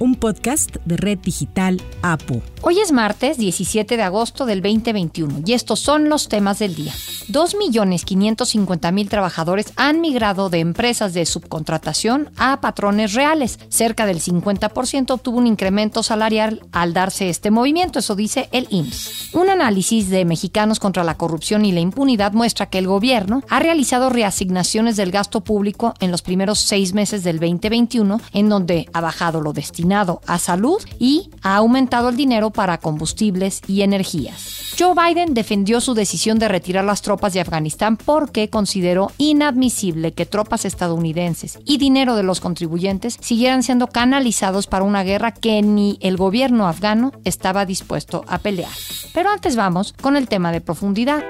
un podcast de Red Digital APU. Hoy es martes 17 de agosto del 2021 y estos son los temas del día. 2.550.000 trabajadores han migrado de empresas de subcontratación a patrones reales. Cerca del 50% obtuvo un incremento salarial al darse este movimiento, eso dice el IMSS. Un análisis de Mexicanos contra la Corrupción y la Impunidad muestra que el gobierno ha realizado reasignaciones del gasto público en los primeros seis meses del 2021, en donde ha bajado lo destinado a salud y ha aumentado el dinero para combustibles y energías. Joe Biden defendió su decisión de retirar las tropas de Afganistán porque consideró inadmisible que tropas estadounidenses y dinero de los contribuyentes siguieran siendo canalizados para una guerra que ni el gobierno afgano estaba dispuesto a pelear. Pero antes vamos con el tema de profundidad.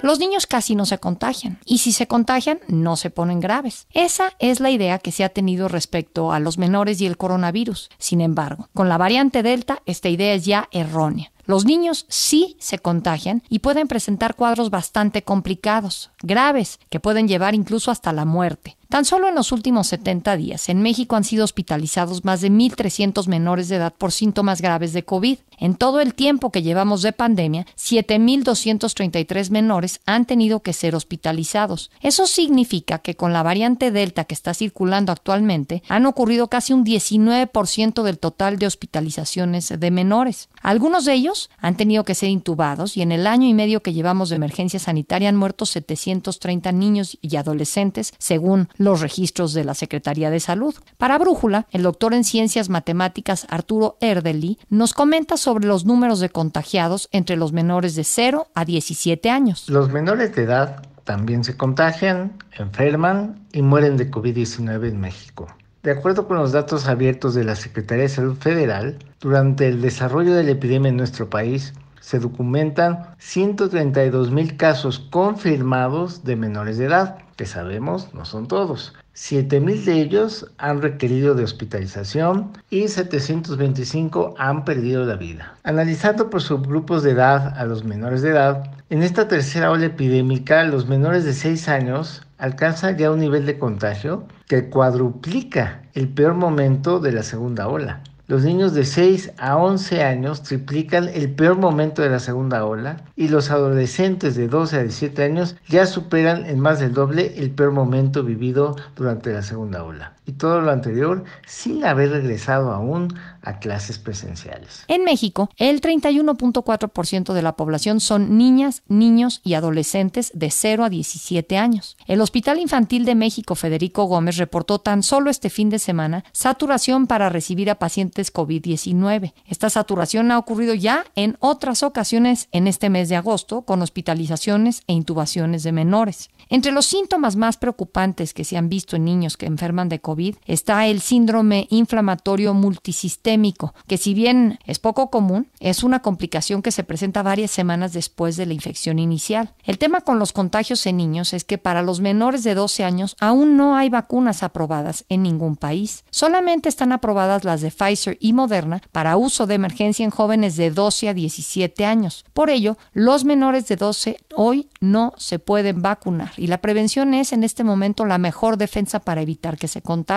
Los niños casi no se contagian y si se contagian no se ponen graves. Esa es la idea que se ha tenido respecto a los menores y el coronavirus. Sin embargo, con la variante Delta esta idea es ya errónea. Los niños sí se contagian y pueden presentar cuadros bastante complicados, graves, que pueden llevar incluso hasta la muerte. Tan solo en los últimos 70 días, en México han sido hospitalizados más de 1.300 menores de edad por síntomas graves de COVID. En todo el tiempo que llevamos de pandemia, 7.233 menores han tenido que ser hospitalizados. Eso significa que con la variante Delta que está circulando actualmente, han ocurrido casi un 19% del total de hospitalizaciones de menores. Algunos de ellos han tenido que ser intubados y en el año y medio que llevamos de emergencia sanitaria han muerto 730 niños y adolescentes, según los registros de la Secretaría de Salud. Para Brújula, el doctor en Ciencias Matemáticas Arturo Erdeli nos comenta sobre los números de contagiados entre los menores de 0 a 17 años. Los menores de edad también se contagian, enferman y mueren de COVID-19 en México. De acuerdo con los datos abiertos de la Secretaría de Salud Federal, durante el desarrollo de la epidemia en nuestro país, se documentan 132 mil casos confirmados de menores de edad, que sabemos no son todos. 7 mil de ellos han requerido de hospitalización y 725 han perdido la vida. Analizando por subgrupos de edad a los menores de edad, en esta tercera ola epidémica los menores de 6 años alcanzan ya un nivel de contagio que cuadruplica el peor momento de la segunda ola. Los niños de 6 a 11 años triplican el peor momento de la segunda ola y los adolescentes de 12 a 17 años ya superan en más del doble el peor momento vivido durante la segunda ola. Y todo lo anterior sin haber regresado aún a clases presenciales. En México, el 31.4% de la población son niñas, niños y adolescentes de 0 a 17 años. El Hospital Infantil de México Federico Gómez reportó tan solo este fin de semana saturación para recibir a pacientes COVID-19. Esta saturación ha ocurrido ya en otras ocasiones en este mes de agosto con hospitalizaciones e intubaciones de menores. Entre los síntomas más preocupantes que se han visto en niños que enferman de COVID está el síndrome inflamatorio multisistémico, que si bien es poco común, es una complicación que se presenta varias semanas después de la infección inicial. El tema con los contagios en niños es que para los menores de 12 años aún no hay vacunas aprobadas en ningún país. Solamente están aprobadas las de Pfizer y Moderna para uso de emergencia en jóvenes de 12 a 17 años. Por ello, los menores de 12 hoy no se pueden vacunar y la prevención es en este momento la mejor defensa para evitar que se contagien.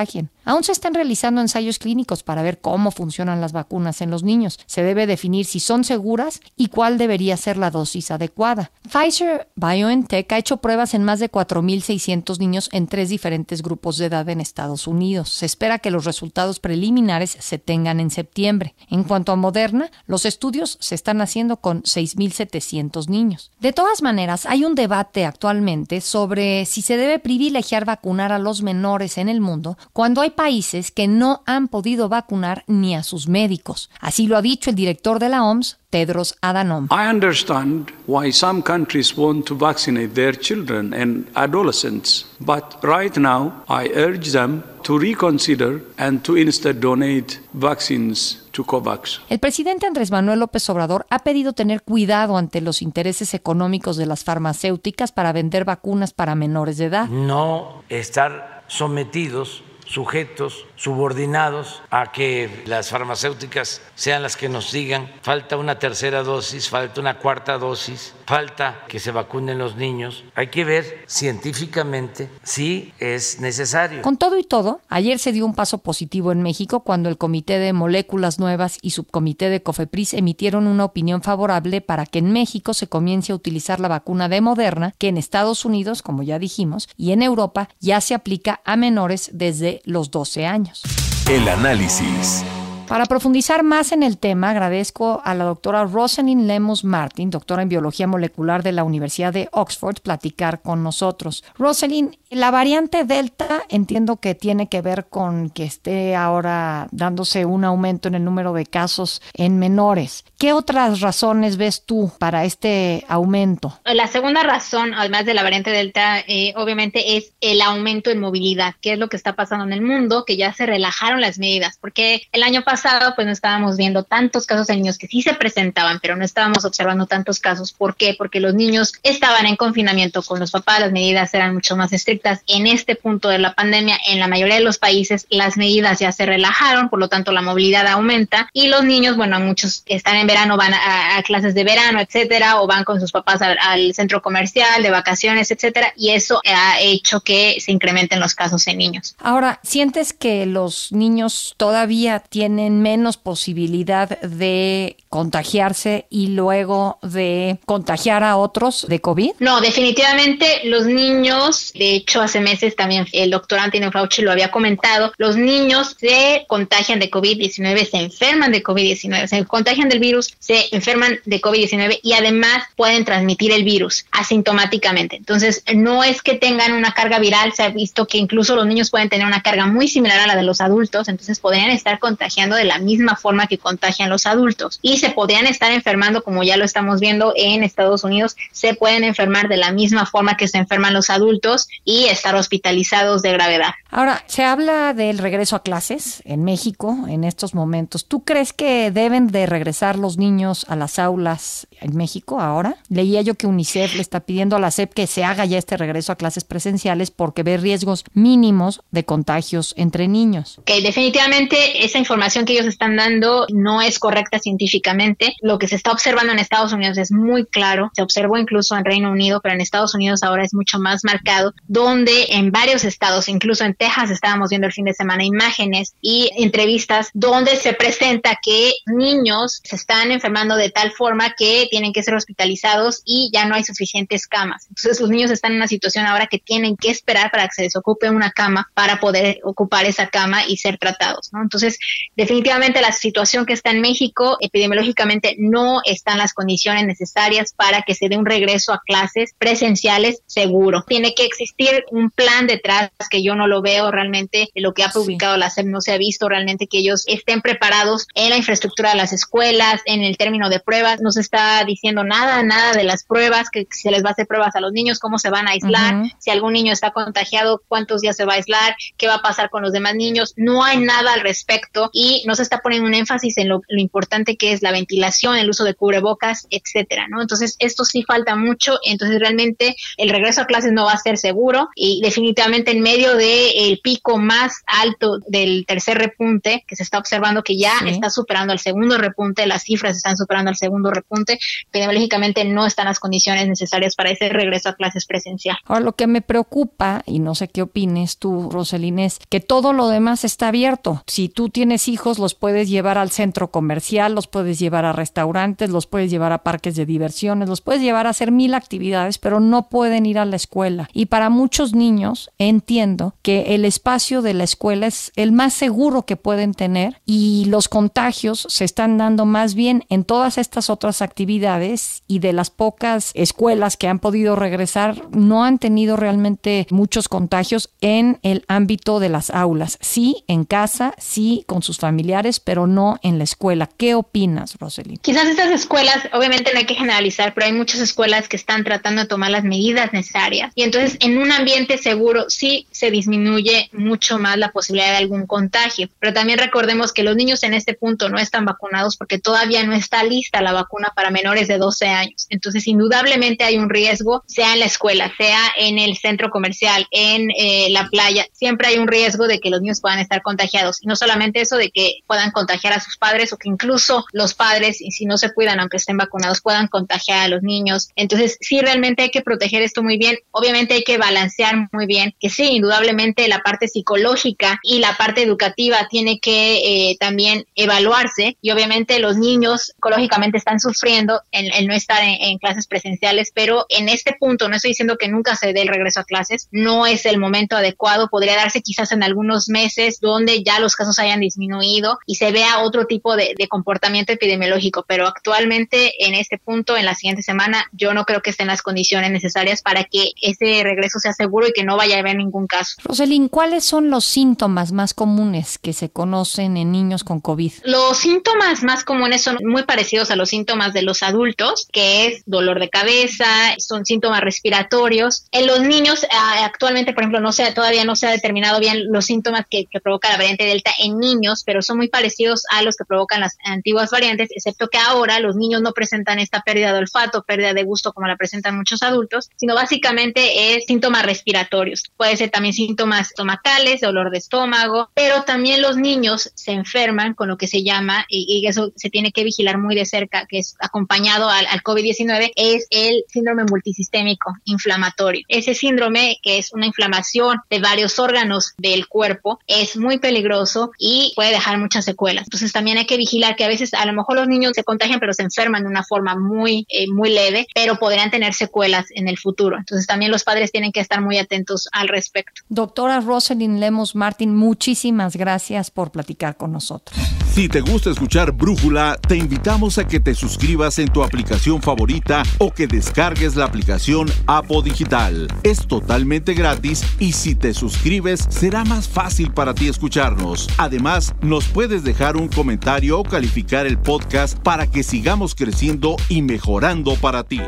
Aún se están realizando ensayos clínicos para ver cómo funcionan las vacunas en los niños. Se debe definir si son seguras y cuál debería ser la dosis adecuada. Pfizer BioNTech ha hecho pruebas en más de 4.600 niños en tres diferentes grupos de edad en Estados Unidos. Se espera que los resultados preliminares se tengan en septiembre. En cuanto a Moderna, los estudios se están haciendo con 6.700 niños. De todas maneras, hay un debate actualmente sobre si se debe privilegiar vacunar a los menores en el mundo cuando hay países que no han podido vacunar ni a sus médicos. Así lo ha dicho el director de la OMS, Tedros Adhanom. I understand why some countries want to vaccinate their children and adolescents, but right now I urge them to reconsider and to instead donate vaccines to COVAX. El presidente Andrés Manuel López Obrador ha pedido tener cuidado ante los intereses económicos de las farmacéuticas para vender vacunas para menores de edad. No estar sometidos sujetos, subordinados a que las farmacéuticas sean las que nos digan, falta una tercera dosis, falta una cuarta dosis, falta que se vacunen los niños. Hay que ver científicamente si es necesario. Con todo y todo, ayer se dio un paso positivo en México cuando el Comité de Moléculas Nuevas y Subcomité de COFEPRIS emitieron una opinión favorable para que en México se comience a utilizar la vacuna de Moderna, que en Estados Unidos, como ya dijimos, y en Europa ya se aplica a menores desde los 12 años. El análisis. Para profundizar más en el tema, agradezco a la doctora Rosalind Lemus Martin, doctora en biología molecular de la Universidad de Oxford, platicar con nosotros. Rosalind, la variante Delta entiendo que tiene que ver con que esté ahora dándose un aumento en el número de casos en menores. ¿Qué otras razones ves tú para este aumento? La segunda razón, además de la variante Delta, eh, obviamente es el aumento en movilidad, que es lo que está pasando en el mundo, que ya se relajaron las medidas, porque el año pasado pues no estábamos viendo tantos casos de niños que sí se presentaban, pero no estábamos observando tantos casos. ¿Por qué? Porque los niños estaban en confinamiento con los papás, las medidas eran mucho más estrictas. En este punto de la pandemia, en la mayoría de los países, las medidas ya se relajaron, por lo tanto la movilidad aumenta y los niños, bueno, muchos están en verano, van a, clases de verano, etcétera, o van con sus papás al centro comercial, de vacaciones, etcétera, y eso ha hecho que se incrementen los casos en niños. Ahora, ¿sientes que los niños todavía tienen menos posibilidad de contagiarse y luego de contagiar a otros de COVID? No, definitivamente los niños, de hecho hace meses también el doctor Antonio Fauci lo había comentado, los niños se contagian de COVID-19, se enferman de COVID-19, se contagian del virus, se enferman de COVID-19 y además pueden transmitir el virus asintomáticamente. Entonces, no es que tengan una carga viral, se ha visto que incluso los niños pueden tener una carga muy similar a la de los adultos, entonces podrían estar contagiando la misma forma que contagian los adultos y se podrían estar enfermando, como ya lo estamos viendo en Estados Unidos, se pueden enfermar de la misma forma que se enferman los adultos y estar hospitalizados de gravedad. Ahora, se habla del regreso a clases en México en estos momentos. ¿Tú crees que deben de regresar los niños a las aulas en México ahora? Leía yo que UNICEF le está pidiendo a la SEP que se haga ya este regreso a clases presenciales porque ve riesgos mínimos de contagios entre niños. Que definitivamente esa información que ellos están dando no es correcta científicamente. Lo que se está observando en Estados Unidos es muy claro, se observó incluso en Reino Unido, pero en Estados Unidos ahora es mucho más marcado, donde en varios estados, incluso en Texas estábamos viendo el fin de semana imágenes y entrevistas donde se presenta que niños se están enfermando de tal forma que tienen que ser hospitalizados y ya no hay suficientes camas. Entonces los niños están en una situación ahora que tienen que esperar para que se desocupe una cama para poder ocupar esa cama y ser tratados, ¿no? Entonces, definitivamente definitivamente la situación que está en México, epidemiológicamente no están las condiciones necesarias para que se dé un regreso a clases presenciales seguro. Tiene que existir un plan detrás que yo no lo veo realmente. Lo que ha publicado la SEP no se ha visto realmente que ellos estén preparados en la infraestructura de las escuelas, en el término de pruebas. No se está diciendo nada, nada de las pruebas, que se les va a hacer pruebas a los niños, cómo se van a aislar, si algún niño está contagiado, cuántos días se va a aislar, qué va a pasar con los demás niños. No hay nada al respecto y no se está poniendo un énfasis en lo, importante que es la ventilación, el uso de cubrebocas, etcétera, ¿no? Entonces, esto sí falta mucho, entonces realmente el regreso a clases no va a ser seguro y definitivamente en medio del pico más alto del tercer repunte que se está observando que ya está superando el segundo repunte, las cifras están superando el segundo repunte, epidemiológicamente no están las condiciones necesarias para ese regreso a clases presencial. Ahora, lo que me preocupa, y no sé qué opines tú, Roselín, es que todo lo demás está abierto. Si tú tienes los puedes llevar al centro comercial, los puedes llevar a restaurantes, los puedes llevar a parques de diversiones, los puedes llevar a hacer mil actividades, pero no pueden ir a la escuela. Y para muchos niños entiendo que el espacio de la escuela es el más seguro que pueden tener y los contagios se están dando más bien en todas estas otras actividades y de las pocas escuelas que han podido regresar no han tenido realmente muchos contagios en el ámbito de las aulas. Sí, en casa, sí, con sus familias familiares, pero no en la escuela. ¿Qué opinas, Roselyn? Quizás estas escuelas, obviamente no hay que generalizar, pero hay muchas escuelas que están tratando de tomar las medidas necesarias. Y entonces, en un ambiente seguro, sí se disminuye mucho más la posibilidad de algún contagio. Pero también recordemos que los niños en este punto no están vacunados porque todavía no está lista la vacuna para menores de 12 años. Entonces, indudablemente hay un riesgo, sea en la escuela, sea en el centro comercial, en eh, la playa, siempre hay un riesgo de que los niños puedan estar contagiados. Y no solamente eso, de que puedan contagiar a sus padres o que incluso los padres, si no se cuidan, aunque estén vacunados, puedan contagiar a los niños. Entonces, sí, realmente hay que proteger esto muy bien. Obviamente hay que balancear muy bien, que sí, indudablemente la parte psicológica y la parte educativa tiene que eh, también evaluarse y obviamente los niños psicológicamente están sufriendo en, no estar en, clases presenciales, pero en este punto, no estoy diciendo que nunca se dé el regreso a clases, no es el momento adecuado, podría darse quizás en algunos meses donde ya los casos hayan disminuido y se vea otro tipo de, comportamiento epidemiológico, pero actualmente en este punto, en la siguiente semana, yo no creo que estén las condiciones necesarias para que ese regreso sea seguro y que no vaya a haber ningún caso. Roselín, ¿cuáles son los síntomas más comunes que se conocen en niños con COVID? Los síntomas más comunes son muy parecidos a los síntomas de los adultos, que es dolor de cabeza, son síntomas respiratorios. En los niños, ah, actualmente, por ejemplo, no se, todavía no se ha determinado bien los síntomas que, que provoca la variante Delta en niños, pero son muy parecidos a los que provocan las antiguas variantes, excepto que ahora los niños no presentan esta pérdida de olfato, pérdida de gusto como la presentan muchos adultos, sino básicamente es síntomas respiratorios. Puede ser también síntomas estomacales, dolor de estómago, pero también los niños se enferman con lo que se llama, y, eso se tiene que vigilar muy de cerca, que es acompañado al, al COVID-19, es el síndrome multisistémico inflamatorio. Ese síndrome, que es una inflamación de varios órganos del cuerpo, es muy peligroso y puede dejar muchas secuelas. Entonces también hay que vigilar que a veces a lo mejor los niños se contagian pero se enferman de una forma muy, eh, muy leve, pero podrían tener secuelas en el futuro. Entonces también los padres tienen que estar muy atentos al respecto. Doctora Rosalind Lemos Martin, muchísimas gracias por platicar con nosotros. Si te gusta escuchar Brújula, te invitamos a que te suscribas en tu aplicación favorita o que descargues la aplicación Apo Digital. Es totalmente gratis y si te suscribes será más fácil para ti escucharnos. Además, nos puedes dejar un comentario o calificar el podcast para que sigamos creciendo y mejorando para ti.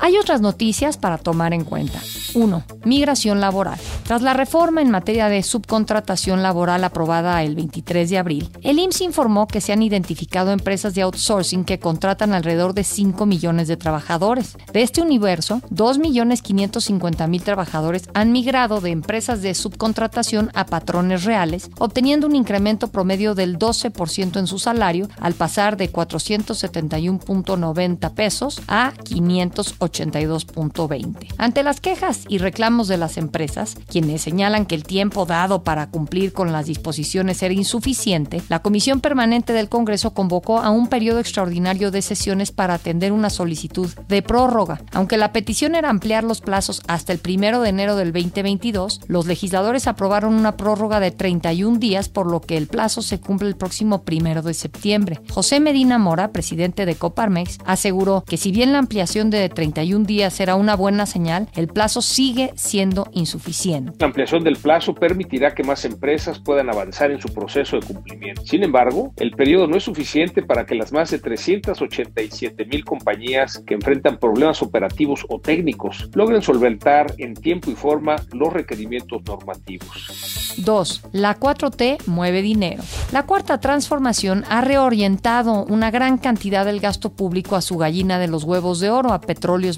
Hay otras noticias para tomar en cuenta. 1. Migración laboral. Tras la reforma en materia de subcontratación laboral aprobada el 23 de abril, el IMSS informó que se han identificado empresas de outsourcing que contratan alrededor de 5 millones de trabajadores. De este universo, 2.550.000 trabajadores han migrado de empresas de subcontratación a patrones reales, obteniendo un incremento promedio del 12% en su salario al pasar de 471.90 pesos a 582.20. Ante las quejas y reclamos de las empresas, quienes señalan que el tiempo dado para cumplir con las disposiciones era insuficiente, la Comisión Permanente del Congreso convocó a un periodo extraordinario de sesiones para atender una solicitud de prórroga. Aunque la petición era ampliar los plazos hasta el primero de enero del 2022, los legisladores aprobaron una prórroga de 31 días, por lo que el plazo se cumple el próximo primero de septiembre. José Medina Mora, presidente de Coparmex, aseguró que si bien la ampliación de 31 días era una buena señal, el plazo sigue siendo insuficiente. La ampliación del plazo permitirá que más empresas puedan avanzar en su proceso de cumplimiento. Sin embargo, el periodo no es suficiente para que las más de 387 mil compañías que enfrentan problemas operativos o técnicos logren solventar en tiempo y forma los requerimientos normativos. 2. La 4T mueve dinero. La cuarta transformación ha reorientado una gran cantidad del gasto público a su gallina de los huevos de oro, a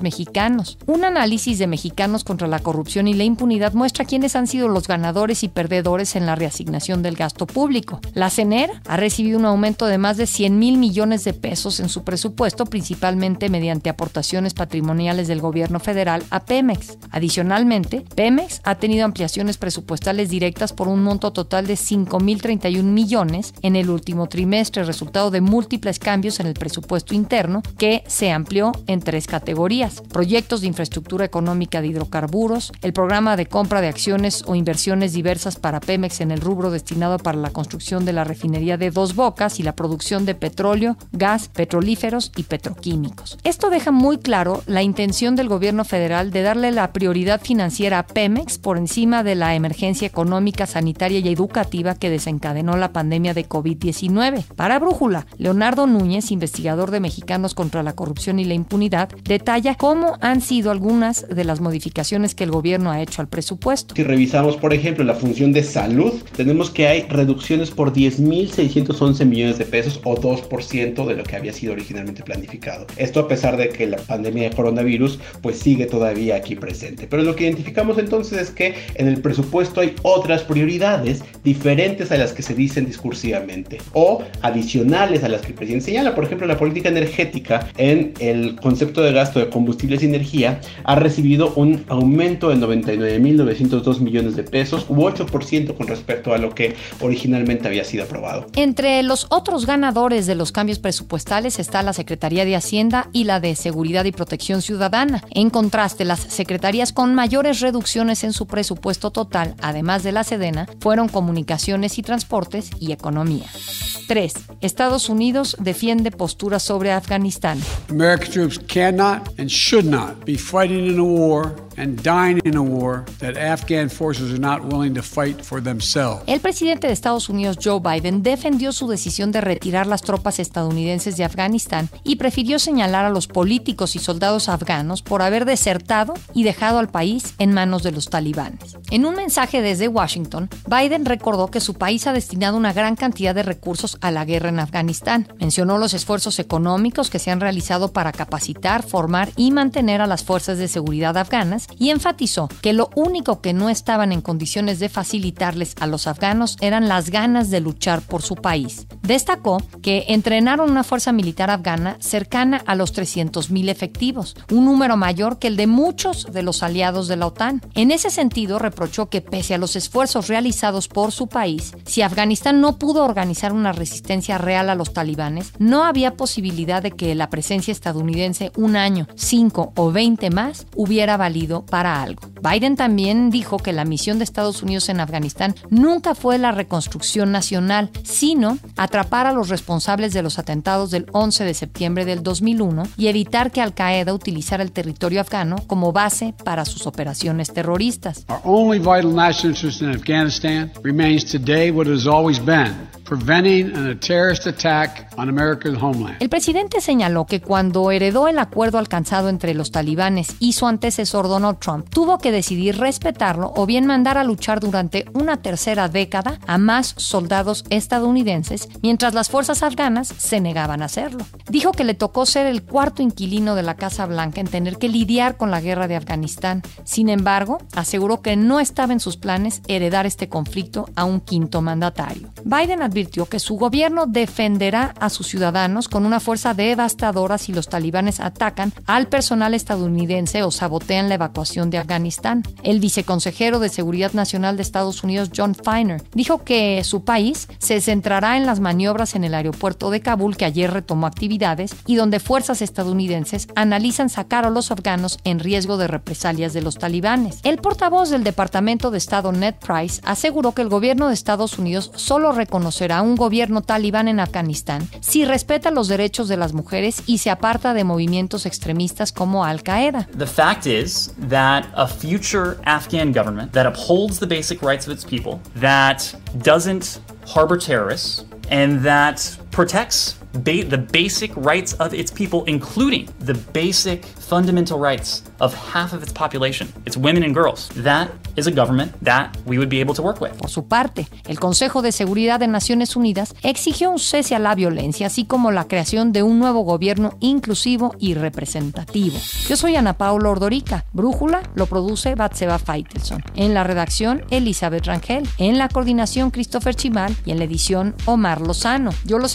mexicanos. Un análisis de mexicanos contra la corrupción y la impunidad muestra quiénes han sido los ganadores y perdedores en la reasignación del gasto público. La CENER ha recibido un aumento de más de 100 mil millones de pesos en su presupuesto, principalmente mediante aportaciones patrimoniales del gobierno federal a Pemex. Adicionalmente, Pemex ha tenido ampliaciones presupuestales directas por un monto total de 5.031 millones en el último trimestre, resultado de múltiples cambios en el presupuesto interno que se amplió en tres categorías proyectos de infraestructura económica de hidrocarburos, el programa de compra de acciones o inversiones diversas para Pemex en el rubro destinado para la construcción de la refinería de Dos Bocas y la producción de petróleo, gas, petrolíferos y petroquímicos. Esto deja muy claro la intención del gobierno federal de darle la prioridad financiera a Pemex por encima de la emergencia económica, sanitaria y educativa que desencadenó la pandemia de COVID-19. Para Brújula, Leonardo Núñez, investigador de Mexicanos contra la Corrupción y la Impunidad, detalla cómo han sido algunas de las modificaciones que el gobierno ha hecho al presupuesto. Si revisamos, por ejemplo, la función de salud, tenemos que hay reducciones por 10.611 millones de pesos o 2% de lo que había sido originalmente planificado. Esto a pesar de que la pandemia de coronavirus pues sigue todavía aquí presente. Pero lo que identificamos entonces es que en el presupuesto hay otras prioridades diferentes a las que se dicen discursivamente o adicionales a las que el presidente señala. Por ejemplo, la política energética en el concepto de gasto de combustibles y energía ha recibido un aumento de 99.902 millones de pesos u 8% con respecto a lo que originalmente había sido aprobado. Entre los otros ganadores de los cambios presupuestales está la Secretaría de Hacienda y la de Seguridad y Protección Ciudadana. En contraste, las secretarías con mayores reducciones en su presupuesto total, además de la Sedena, fueron Comunicaciones y Transportes y Economía. 3. Estados Unidos defiende postura sobre Afganistán. American troops cannot and should not be fighting in a war El presidente de Estados Unidos, Joe Biden, defendió su decisión de retirar las tropas estadounidenses de Afganistán y prefirió señalar a los políticos y soldados afganos por haber desertado y dejado al país en manos de los talibanes. En un mensaje desde Washington, Biden recordó que su país ha destinado una gran cantidad de recursos a la guerra en Afganistán. Mencionó los esfuerzos económicos que se han realizado para capacitar, formar y mantener a las fuerzas de seguridad afganas y enfatizó que lo único que no estaban en condiciones de facilitarles a los afganos eran las ganas de luchar por su país. Destacó que entrenaron una fuerza militar afgana cercana a los 300.000 efectivos, un número mayor que el de muchos de los aliados de la OTAN. En ese sentido, reprochó que pese a los esfuerzos realizados por su país, si Afganistán no pudo organizar una resistencia real a los talibanes, no había posibilidad de que la presencia estadounidense un año, cinco o veinte más hubiera valido para algo. Biden también dijo que la misión de Estados Unidos en Afganistán nunca fue la reconstrucción nacional, sino atrapar a los responsables de los atentados del 11 de septiembre del 2001 y evitar que Al Qaeda utilizara el territorio afgano como base para sus operaciones terroristas. Our only vital national interest in Afghanistan remains today what it has always been El presidente señaló que cuando heredó el acuerdo alcanzado entre los talibanes y su antecesor Donald Trump, tuvo que decidir respetarlo o bien mandar a luchar durante una tercera década a más soldados estadounidenses, mientras las fuerzas afganas se negaban a hacerlo. Dijo que le tocó ser el cuarto inquilino de la Casa Blanca en tener que lidiar con la guerra de Afganistán. Sin embargo, aseguró que no estaba en sus planes heredar este conflicto a un quinto mandatario. Biden advirtió que su gobierno defenderá a sus ciudadanos con una fuerza devastadora si los talibanes atacan al personal estadounidense o sabotean la evacuación de Afganistán. El viceconsejero de Seguridad Nacional de Estados Unidos, John Feiner, dijo que su país se centrará en las maniobras en el aeropuerto de Kabul que ayer retomó actividades y donde fuerzas estadounidenses analizan sacar a los afganos en riesgo de represalias de los talibanes. El portavoz del Departamento de Estado Ned Price aseguró que el gobierno de Estados Unidos solo reconocerá a un gobierno talibán en Afganistán si respeta los derechos de las mujeres y se aparta de movimientos extremistas como Al Qaeda. The fact is that a future Afghan government that upholds the basic rights of its people, that doesn't harbor terrorists, and that protects ba- the basic rights of its people, including the basic fundamental rights of half of its population, its women and girls. That is a government that we would be able to work with. Por su parte, el Consejo de Seguridad de Naciones Unidas exigió un cese a la violencia, así como la creación de un nuevo gobierno inclusivo y representativo. Yo soy Ana Paula Ordorica. Brújula lo produce Batseba Feitelson. En la redacción, Elizabeth Rangel. En la coordinación, Christopher Chimal. Y en la edición, Omar Lozano. Yo los